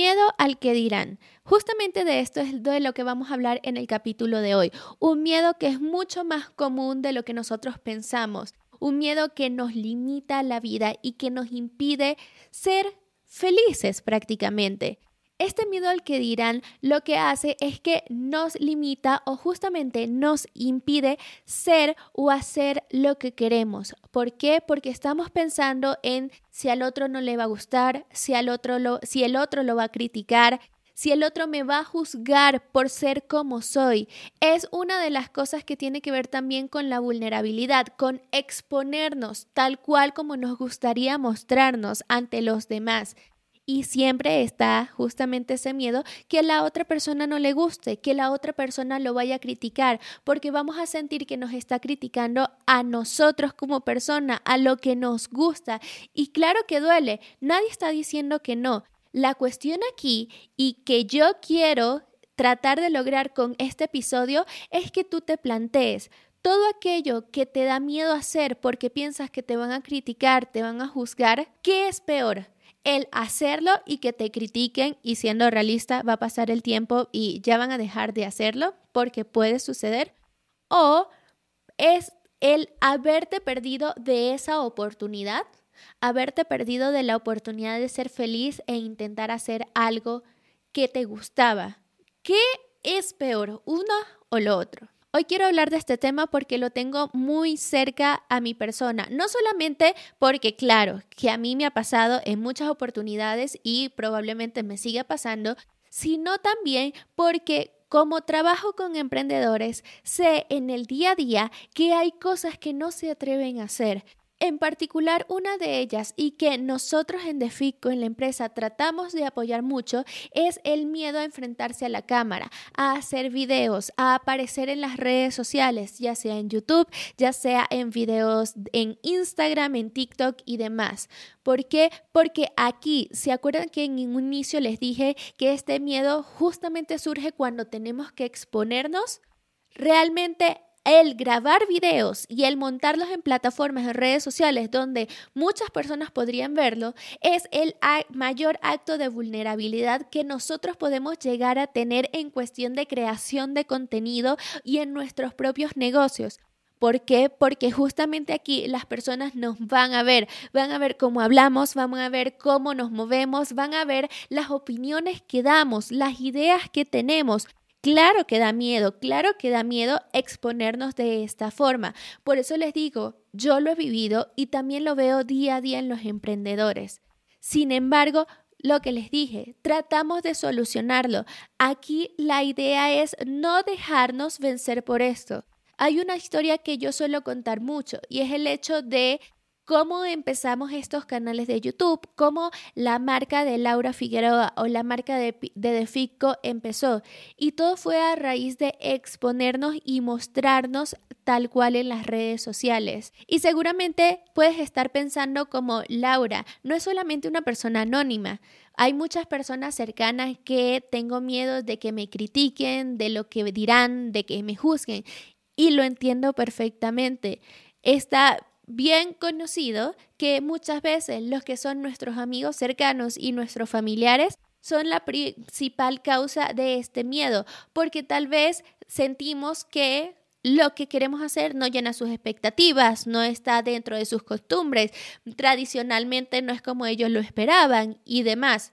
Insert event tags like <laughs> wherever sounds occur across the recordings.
Miedo al que dirán. Justamente de esto es de lo que vamos a hablar en el capítulo de hoy. Un miedo que es mucho más común de lo que nosotros pensamos. Un miedo que nos limita la vida y que nos impide ser felices prácticamente. Este miedo al que dirán lo que hace es que nos limita o justamente nos impide ser o hacer lo que queremos. ¿Por qué? Porque estamos pensando en si al otro no le va a gustar, si, al otro lo, si el otro lo va a criticar, si el otro me va a juzgar por ser como soy. Es una de las cosas que tiene que ver también con la vulnerabilidad, con exponernos tal cual como nos gustaría mostrarnos ante los demás. Y siempre está justamente ese miedo que la otra persona no le guste, que la otra persona lo vaya a criticar, porque vamos a sentir que nos está criticando a nosotros como persona, a lo que nos gusta. Y claro que duele, nadie está diciendo que no. La cuestión aquí y que yo quiero tratar de lograr con este episodio es que tú te plantees todo aquello que te da miedo hacer porque piensas que te van a criticar, te van a juzgar, ¿qué es peor? El hacerlo y que te critiquen y siendo realista va a pasar el tiempo y ya van a dejar de hacerlo porque puede suceder o es el haberte perdido de esa oportunidad, haberte perdido de la oportunidad de ser feliz e intentar hacer algo que te gustaba. ¿Qué es peor, uno o lo otro? Hoy quiero hablar de este tema porque lo tengo muy cerca a mi persona, no solamente porque, claro, que a mí me ha pasado en muchas oportunidades y probablemente me siga pasando, sino también porque como trabajo con emprendedores, sé en el día a día que hay cosas que no se atreven a hacer, en particular, una de ellas y que nosotros en Defico, en la empresa, tratamos de apoyar mucho es el miedo a enfrentarse a la cámara, a hacer videos, a aparecer en las redes sociales, ya sea en YouTube, ya sea en videos en Instagram, en TikTok y demás. ¿Por qué? Porque aquí, ¿se acuerdan que en un inicio les dije que este miedo justamente surge cuando tenemos que exponernos? Realmente el grabar videos y el montarlos en plataformas, en redes sociales donde muchas personas podrían verlo, es el mayor acto de vulnerabilidad que nosotros podemos llegar a tener en cuestión de creación de contenido y en nuestros propios negocios. ¿Por qué? Porque justamente aquí las personas nos van a ver, van a ver cómo hablamos, van a ver cómo nos movemos, van a ver las opiniones que damos, las ideas que tenemos, Claro que da miedo, claro que da miedo exponernos de esta forma. Por eso les digo, yo lo he vivido y también lo veo día a día en los emprendedores. Sin embargo, lo que les dije, tratamos de solucionarlo. Aquí la idea es no dejarnos vencer por esto. Hay una historia que yo suelo contar mucho y es el hecho de cómo empezamos estos canales de YouTube, cómo la marca de Laura Figueroa o la marca de, de Defico empezó. Y todo fue a raíz de exponernos y mostrarnos tal cual en las redes sociales. Y seguramente puedes estar pensando como Laura, no es solamente una persona anónima. Hay muchas personas cercanas que tengo miedo de que me critiquen, de lo que dirán, de que me juzguen. Y lo entiendo perfectamente. Esta bien conocido que muchas veces los que son nuestros amigos cercanos y nuestros familiares son la principal causa de este miedo, porque tal vez sentimos que lo que queremos hacer no llena sus expectativas, no está dentro de sus costumbres, tradicionalmente no es como ellos lo esperaban y demás,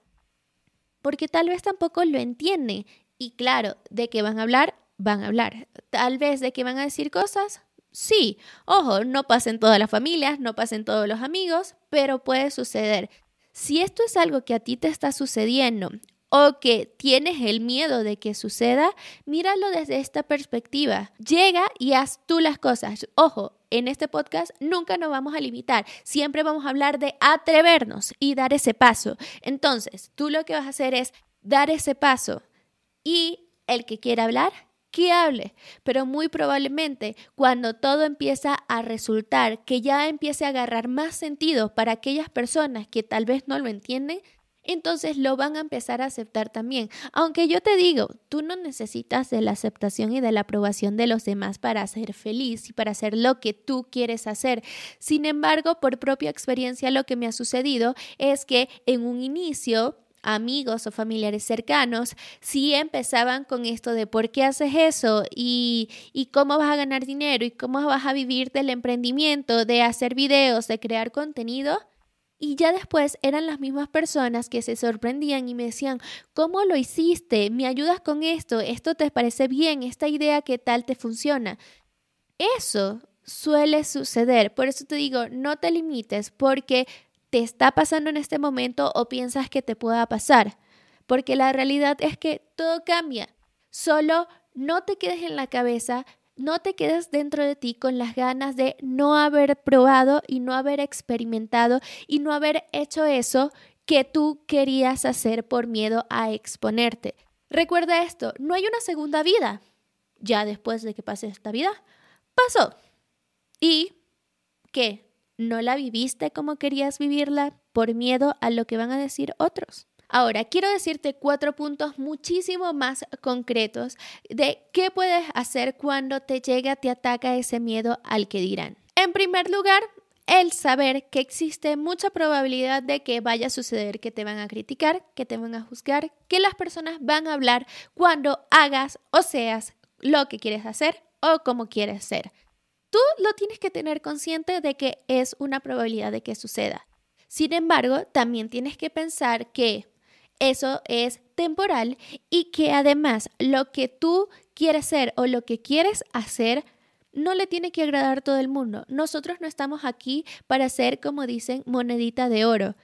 porque tal vez tampoco lo entienden. Y claro, de qué van a hablar, van a hablar. Tal vez de qué van a decir cosas, Sí, ojo, no pasa en todas las familias, no pasa en todos los amigos, pero puede suceder. Si esto es algo que a ti te está sucediendo o que tienes el miedo de que suceda, míralo desde esta perspectiva. Llega y haz tú las cosas. Ojo, en este podcast nunca nos vamos a limitar, siempre vamos a hablar de atrevernos y dar ese paso. Entonces, tú lo que vas a hacer es dar ese paso y el que quiera hablar, que hable, pero muy probablemente cuando todo empieza a resultar, que ya empiece a agarrar más sentido para aquellas personas que tal vez no lo entienden, entonces lo van a empezar a aceptar también. Aunque yo te digo, tú no necesitas de la aceptación y de la aprobación de los demás para ser feliz y para hacer lo que tú quieres hacer. Sin embargo, por propia experiencia, lo que me ha sucedido es que en un inicio amigos o familiares cercanos sí empezaban con esto de por qué haces eso y, y cómo vas a ganar dinero y cómo vas a vivir del emprendimiento, de hacer videos, de crear contenido. Y ya después eran las mismas personas que se sorprendían y me decían, ¿cómo lo hiciste? ¿Me ayudas con esto? ¿Esto te parece bien? ¿Esta idea qué tal te funciona? Eso suele suceder. Por eso te digo, no te limites porque te está pasando en este momento o piensas que te pueda pasar. Porque la realidad es que todo cambia. Solo no te quedes en la cabeza no te quedes dentro de ti con las ganas de no haber probado y no haber experimentado y no haber hecho eso que tú querías hacer por miedo a exponerte. Recuerda esto, no hay una segunda vida. Ya después de que pase esta vida, pasó. ¿Y qué? ¿No la viviste como querías vivirla por miedo a lo que van a decir otros? Ahora, quiero decirte cuatro puntos muchísimo más concretos de qué puedes hacer cuando te llega, te ataca ese miedo al que dirán. En primer lugar, el saber que existe mucha probabilidad de que vaya a suceder que te van a criticar, que te van a juzgar, que las personas van a hablar cuando hagas o seas lo que quieres hacer o como quieres ser. Tú lo tienes que tener consciente de que es una probabilidad de que suceda. Sin embargo, también tienes que pensar que eso es temporal y que además lo que tú quieres ser o lo que quieres hacer no le tiene que agradar todo el mundo. Nosotros no estamos aquí para ser, como dicen, monedita de oro.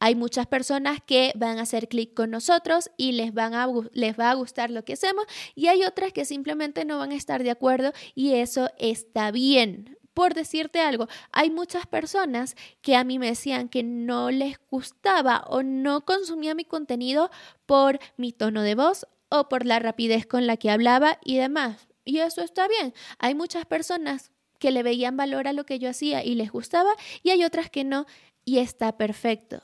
Hay muchas personas que van a hacer clic con nosotros y les, van a, les va a gustar lo que hacemos y hay otras que simplemente no van a estar de acuerdo y eso está bien. Por decirte algo, hay muchas personas que a mí me decían que no les gustaba o no consumía mi contenido por mi tono de voz o por la rapidez con la que hablaba y demás. Y eso está bien. Hay muchas personas que le veían valor a lo que yo hacía y les gustaba y hay otras que no y está perfecto.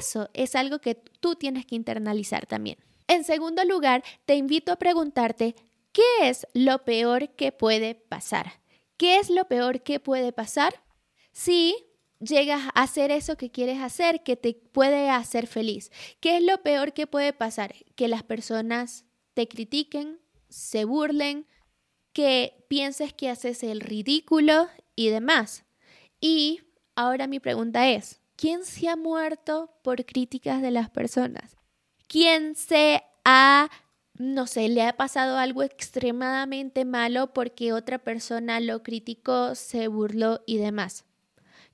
Eso es algo que tú tienes que internalizar también. En segundo lugar, te invito a preguntarte, ¿qué es lo peor que puede pasar? ¿Qué es lo peor que puede pasar? Si llegas a hacer eso que quieres hacer, que te puede hacer feliz. ¿Qué es lo peor que puede pasar? Que las personas te critiquen, se burlen, que pienses que haces el ridículo y demás. Y ahora mi pregunta es, ¿quién se ha muerto por críticas de las personas? ¿Quién se ha no sé, le ha pasado algo extremadamente malo porque otra persona lo criticó, se burló y demás.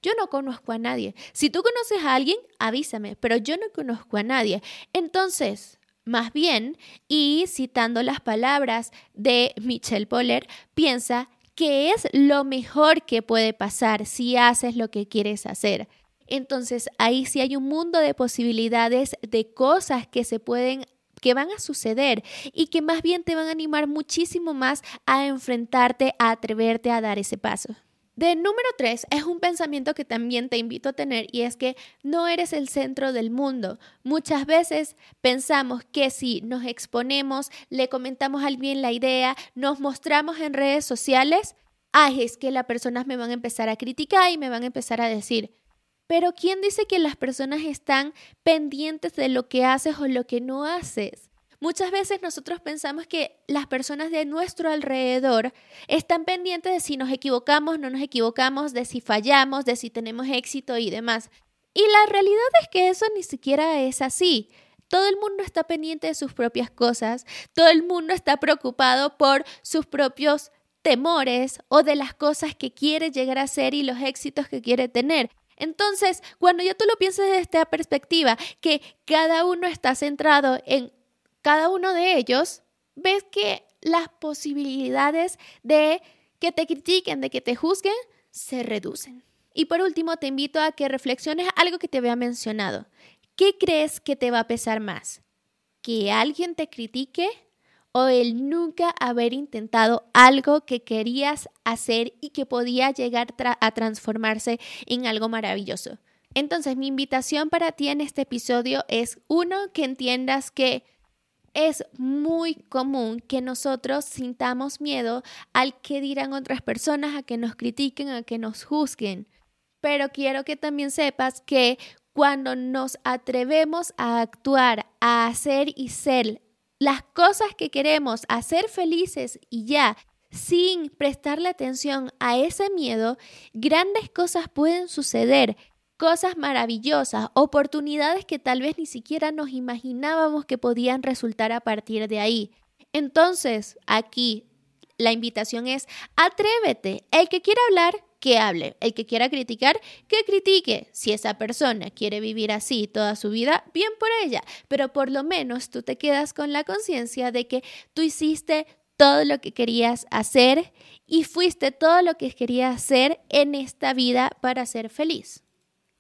Yo no conozco a nadie. Si tú conoces a alguien, avísame, pero yo no conozco a nadie. Entonces, más bien, y citando las palabras de Michelle Poller, piensa que es lo mejor que puede pasar si haces lo que quieres hacer. Entonces ahí sí hay un mundo de posibilidades de cosas que se pueden que van a suceder y que más bien te van a animar muchísimo más a enfrentarte, a atreverte a dar ese paso. De número tres es un pensamiento que también te invito a tener y es que no eres el centro del mundo. Muchas veces pensamos que si nos exponemos, le comentamos a alguien la idea, nos mostramos en redes sociales, ay, es que las personas me van a empezar a criticar y me van a empezar a decir, pero ¿quién dice que las personas están pendientes de lo que haces o lo que no haces? Muchas veces nosotros pensamos que las personas de nuestro alrededor están pendientes de si nos equivocamos, no nos equivocamos, de si fallamos, de si tenemos éxito y demás. Y la realidad es que eso ni siquiera es así. Todo el mundo está pendiente de sus propias cosas, todo el mundo está preocupado por sus propios temores o de las cosas que quiere llegar a ser y los éxitos que quiere tener. Entonces, cuando ya tú lo piensas desde esta perspectiva, que cada uno está centrado en cada uno de ellos, ves que las posibilidades de que te critiquen, de que te juzguen, se reducen. Y por último, te invito a que reflexiones algo que te había mencionado. ¿Qué crees que te va a pesar más? ¿Que alguien te critique o el nunca haber intentado algo que querías hacer y que podía llegar a transformarse en algo maravilloso. Entonces, mi invitación para ti en este episodio es, uno, que entiendas que es muy común que nosotros sintamos miedo al que dirán otras personas, a que nos critiquen, a que nos juzguen. Pero quiero que también sepas que cuando nos atrevemos a actuar, a hacer y ser las cosas que queremos, a ser felices y ya, sin prestarle atención a ese miedo, grandes cosas pueden suceder, cosas maravillosas, oportunidades que tal vez ni siquiera nos imaginábamos que podían resultar a partir de ahí. Entonces, aquí la invitación es, atrévete. El que quiera hablar, que hable. El que quiera criticar, que critique. Si esa persona quiere vivir así toda su vida, bien por ella. Pero por lo menos tú te quedas con la conciencia de que tú hiciste todo lo que querías hacer y fuiste todo lo que querías hacer en esta vida para ser feliz.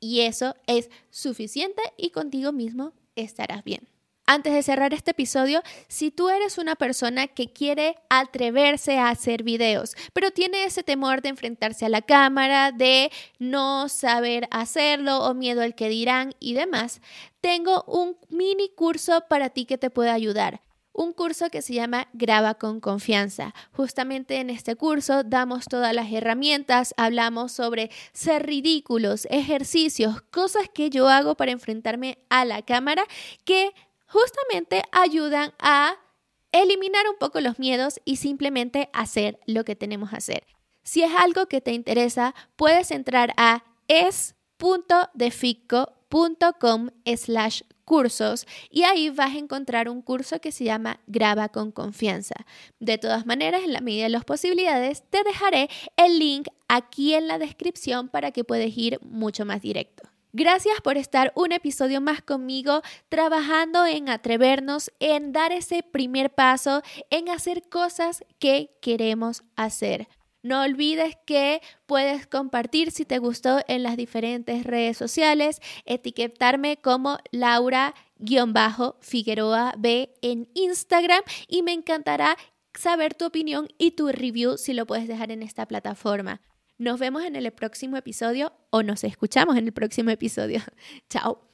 Y eso es suficiente y contigo mismo estarás bien. Antes de cerrar este episodio, si tú eres una persona que quiere atreverse a hacer videos, pero tiene ese temor de enfrentarse a la cámara, de no saber hacerlo o miedo al que dirán y demás, tengo un mini curso para ti que te puede ayudar un curso que se llama Graba con confianza. Justamente en este curso damos todas las herramientas, hablamos sobre ser ridículos, ejercicios, cosas que yo hago para enfrentarme a la cámara que justamente ayudan a eliminar un poco los miedos y simplemente hacer lo que tenemos que hacer. Si es algo que te interesa, puedes entrar a es.defico.com slash cursos y ahí vas a encontrar un curso que se llama Graba con confianza. De todas maneras, en la medida de las posibilidades, te dejaré el link aquí en la descripción para que puedas ir mucho más directo. Gracias por estar un episodio más conmigo, trabajando en atrevernos, en dar ese primer paso, en hacer cosas que queremos hacer. No olvides que puedes compartir si te gustó en las diferentes redes sociales, etiquetarme como Laura-Figueroa B en Instagram y me encantará saber tu opinión y tu review si lo puedes dejar en esta plataforma. Nos vemos en el próximo episodio o nos escuchamos en el próximo episodio. <laughs> Chao.